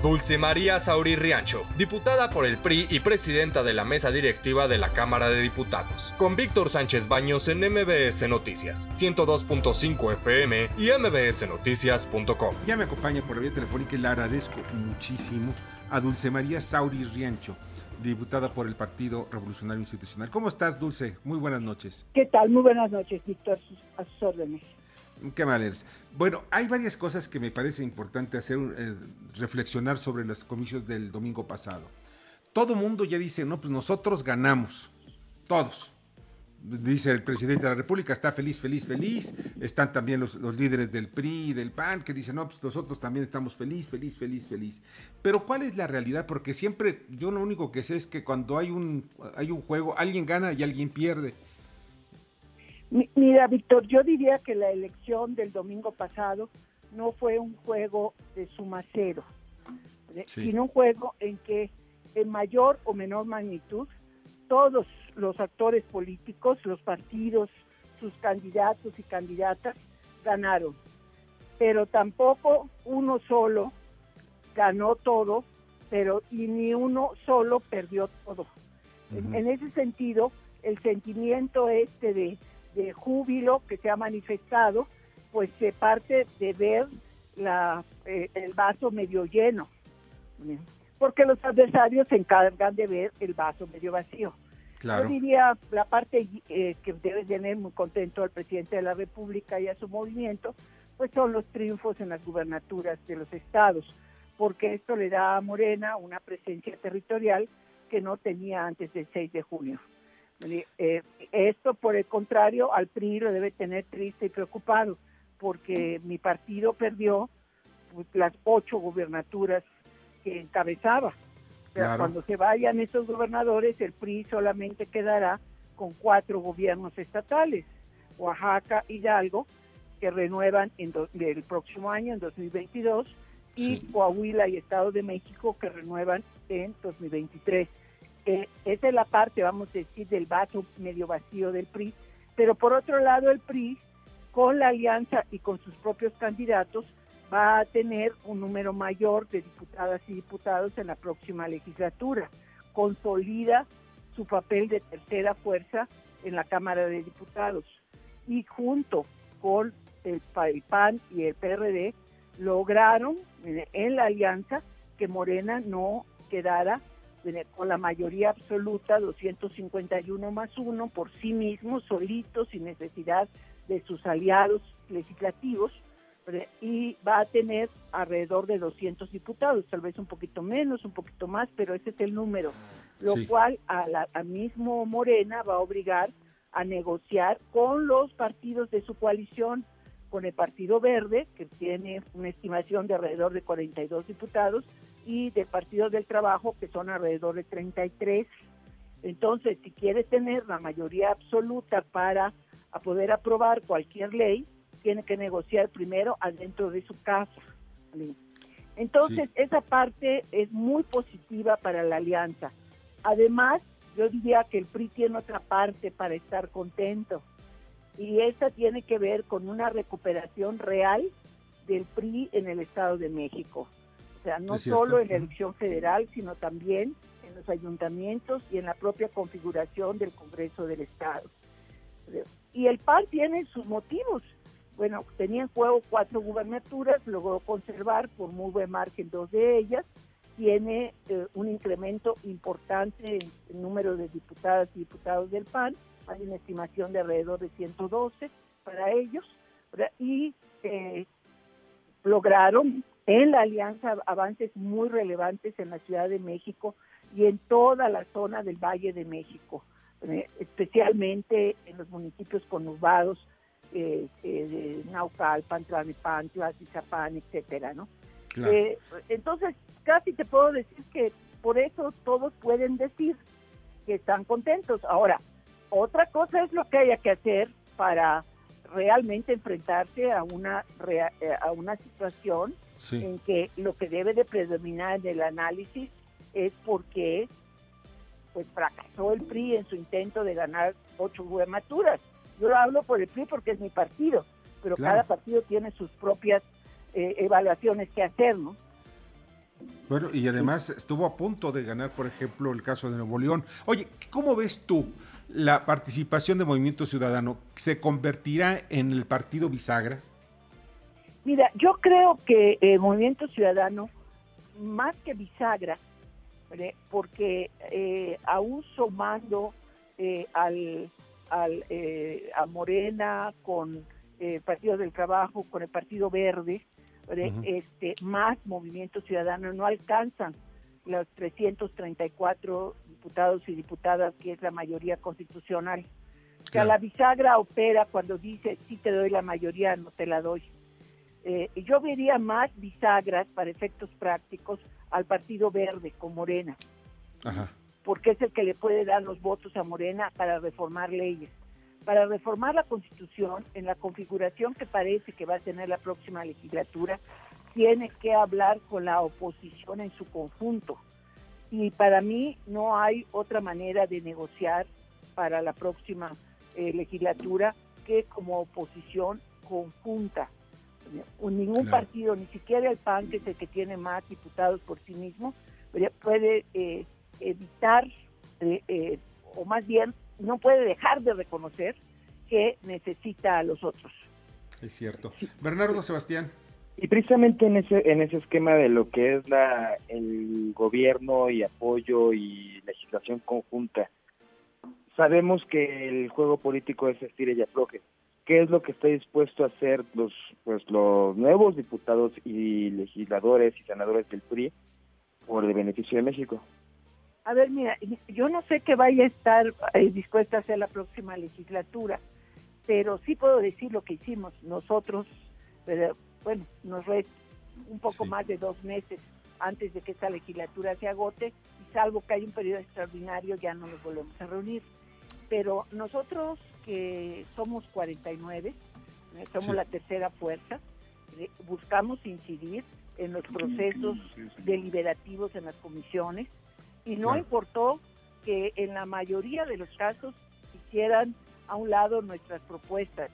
Dulce María Sauri Riancho, diputada por el PRI y presidenta de la mesa directiva de la Cámara de Diputados, con Víctor Sánchez Baños en MBS Noticias, 102.5 FM y mbsnoticias.com. Ya me acompaña por la vía telefónica y le agradezco muchísimo a Dulce María Sauri Riancho, diputada por el Partido Revolucionario Institucional. ¿Cómo estás, Dulce? Muy buenas noches. ¿Qué tal? Muy buenas noches, Víctor, a sus órdenes. Qué mal Bueno, hay varias cosas que me parece importante hacer, eh, reflexionar sobre los comicios del domingo pasado. Todo mundo ya dice, no, pues nosotros ganamos, todos. Dice el presidente de la República, está feliz, feliz, feliz. Están también los, líderes del PRI y del PAN que dicen, no, pues nosotros también estamos feliz, feliz, feliz, feliz. Pero ¿cuál es la realidad? Porque siempre, yo lo único que sé es que cuando hay un, hay un juego, alguien gana y alguien pierde Mira, Víctor, yo diría que la elección del domingo pasado no fue un juego de suma cero, sino un juego en que en mayor o menor magnitud todos los actores políticos, los partidos, sus candidatos y candidatas ganaron, pero tampoco uno solo ganó todo, pero y ni uno solo perdió todo. en ese sentido, el sentimiento este de de júbilo que se ha manifestado, pues se parte de ver la, eh, el vaso medio lleno, porque los adversarios se encargan de ver el vaso medio vacío. Yo diría la parte eh, que debe tener muy contento al presidente de la República y a su movimiento, pues son los triunfos en las gubernaturas de los estados, porque esto le da a Morena una presencia territorial que no tenía antes del 6 de junio. Eh, esto, por el contrario, al PRI lo debe tener triste y preocupado, porque mi partido perdió pues, las ocho gubernaturas que encabezaba. Pero cuando se vayan esos gobernadores, el PRI solamente quedará con cuatro gobiernos estatales, Oaxaca, Hidalgo, que renuevan en el próximo año, en 2022, y Coahuila y Estado de México, que renuevan en 2023 esa es la parte, vamos a decir, del vaso medio vacío del PRI, pero por otro lado el PRI, con la alianza y con sus propios candidatos, va a tener un número mayor de diputadas y diputados en la próxima legislatura. Consolida su papel de tercera fuerza en la Cámara de Diputados. Y junto con el PAN y el PRD lograron en la alianza que Morena no quedara con la mayoría absoluta, 251 más uno, por sí mismo, solitos, sin necesidad de sus aliados legislativos, y va a tener alrededor de 200 diputados, tal vez un poquito menos, un poquito más, pero ese es el número, lo cual a la a mismo Morena va a obligar a negociar con los partidos de su coalición, con el Partido Verde, que tiene una estimación de alrededor de 42 diputados, y del Partido del Trabajo, que son alrededor de 33. Entonces, si quiere tener la mayoría absoluta para poder aprobar cualquier ley, tiene que negociar primero adentro de su casa. Entonces, esa parte es muy positiva para la alianza. Además, yo diría que el PRI tiene otra parte para estar contento. Y esa tiene que ver con una recuperación real del PRI en el Estado de México. O sea, no solo en la elección federal, sino también en los ayuntamientos y en la propia configuración del Congreso del Estado. Y el PAN tiene sus motivos. Bueno, tenía en juego cuatro gubernaturas, logró conservar por muy buen margen dos de ellas, tiene eh, un incremento importante en el número de diputadas y diputados del PAN, hay una estimación de alrededor de 112 para ellos, y eh, lograron en la alianza avances muy relevantes en la Ciudad de México y en toda la zona del Valle de México, eh, especialmente en los municipios conurbados eh, eh, de Naucalpan, Tlanepantla, Tizapán, etcétera, ¿no? entonces, casi te puedo decir que por eso todos pueden decir que están contentos. Ahora, otra cosa es lo que haya que hacer para realmente enfrentarse a una a una situación en que lo que debe de predominar en el análisis es porque pues fracasó el PRI en su intento de ganar ocho gubernaturas. Yo hablo por el PRI porque es mi partido, pero cada partido tiene sus propias eh, evaluaciones que hacer, ¿no? Bueno, y además estuvo a punto de ganar, por ejemplo, el caso de Nuevo León. Oye, ¿cómo ves tú la participación de Movimiento Ciudadano? ¿Se convertirá en el partido bisagra? Mira, yo creo que el Movimiento Ciudadano, más que bisagra, porque eh, aún sumando eh, al, al eh, a Morena con el Partido del Trabajo, con el Partido Verde, este, más Movimiento Ciudadano no alcanzan los 334 diputados y diputadas, que es la mayoría constitucional. O sea, la bisagra opera cuando dice, sí te doy la mayoría, no te la doy. Eh, yo vería más bisagras para efectos prácticos al Partido Verde con Morena, porque es el que le puede dar los votos a Morena para reformar leyes. Para reformar la Constitución, en la configuración que parece que va a tener la próxima legislatura, tiene que hablar con la oposición en su conjunto. Y para mí no hay otra manera de negociar para la próxima eh, legislatura que como oposición conjunta ningún partido, ni siquiera el PAN, que es el que tiene más diputados por sí mismo, puede eh, evitar, eh, eh, o más bien, no puede dejar de reconocer que necesita a los otros. Es cierto. Bernardo Sebastián. Y precisamente en ese, en ese esquema de lo que es la, el gobierno y apoyo y legislación conjunta, sabemos que el juego político es estira y afloje qué es lo que está dispuesto a hacer los pues los nuevos diputados y legisladores y senadores del PRI por el beneficio de México. A ver, mira, yo no sé qué vaya a estar eh, dispuesta a hacer la próxima legislatura, pero sí puedo decir lo que hicimos nosotros, pero, bueno, nos resta un poco más de dos meses antes de que esta legislatura se agote, y salvo que hay un periodo extraordinario, ya no nos volvemos a reunir. Pero nosotros que somos 49, ¿eh? somos la tercera fuerza, eh, buscamos incidir en los procesos deliberativos en las comisiones y no importó que en la mayoría de los casos hicieran a un lado nuestras propuestas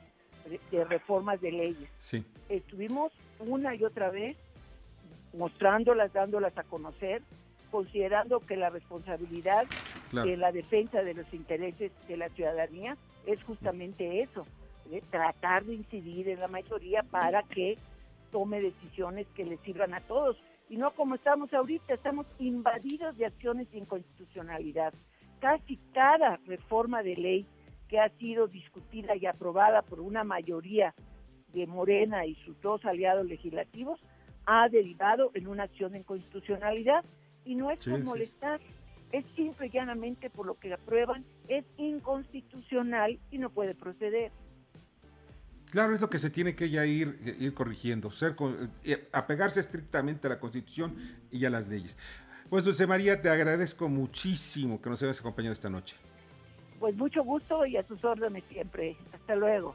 de, reformas de leyes. Estuvimos una y otra vez mostrándolas, dándolas a conocer, considerando que la responsabilidad de la defensa de los intereses de la ciudadanía es justamente eso, tratar de incidir en la mayoría para que tome decisiones que le sirvan a todos. Y no como estamos ahorita, estamos invadidos de acciones de inconstitucionalidad. Casi cada reforma de ley que ha sido discutida y aprobada por una mayoría de Morena y sus dos aliados legislativos ha derivado en una acción de inconstitucionalidad y no es por molestar, es simple y llanamente por lo que aprueban, es inconstitucional y no puede proceder. Claro, es lo que se tiene que ya ir, ir corrigiendo, ser, eh, apegarse estrictamente a la Constitución y a las leyes. Pues Dulce María, te agradezco muchísimo que nos hayas acompañado esta noche. Pues mucho gusto y a sus órdenes siempre. Hasta luego.